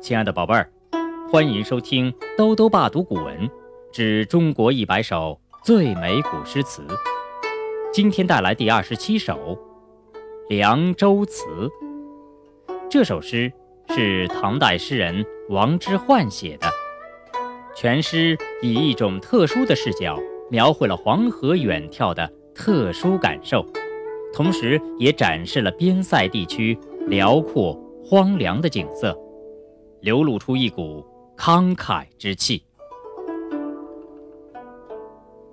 亲爱的宝贝儿，欢迎收听兜兜爸读古文之中国一百首最美古诗词。今天带来第二十七首《凉州词》。这首诗是唐代诗人王之涣写的，全诗以一种特殊的视角描绘了黄河远眺的特殊感受，同时也展示了边塞地区辽阔荒凉的景色。流露出一股慷慨之气。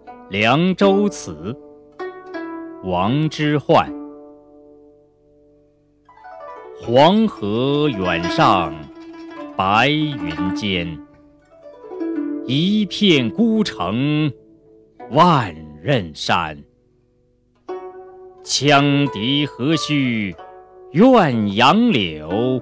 《凉州词》王之涣。黄河远上白云间，一片孤城万仞山。羌笛何须怨杨柳？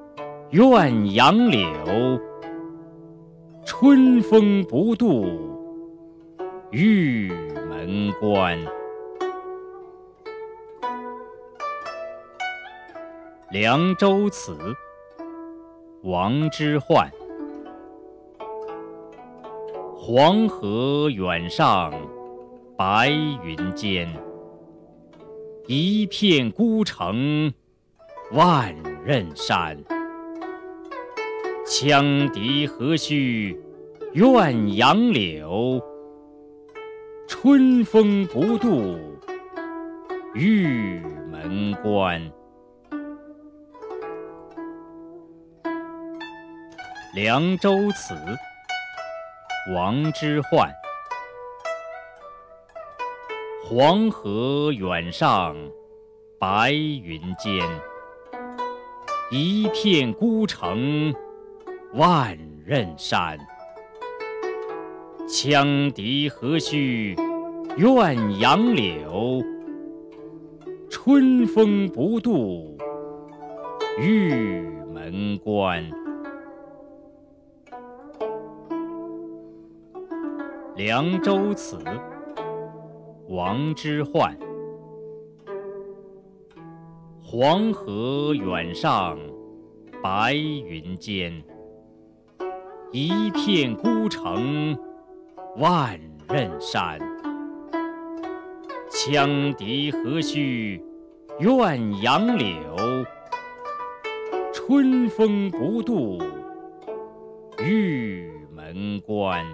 怨杨柳？春风不度玉门关。《凉州词》王之涣。黄河远上白云间，一片孤城。万仞山，羌笛何须怨杨柳？春风不度玉门关。《凉州词》王之涣。黄河远上白云间。一片孤城万仞山，羌笛何须怨杨柳？春风不度玉门关。《凉州词》王之涣。黄河远上白云间，一片孤城万仞山。羌笛何须怨杨柳？春风不度玉门关。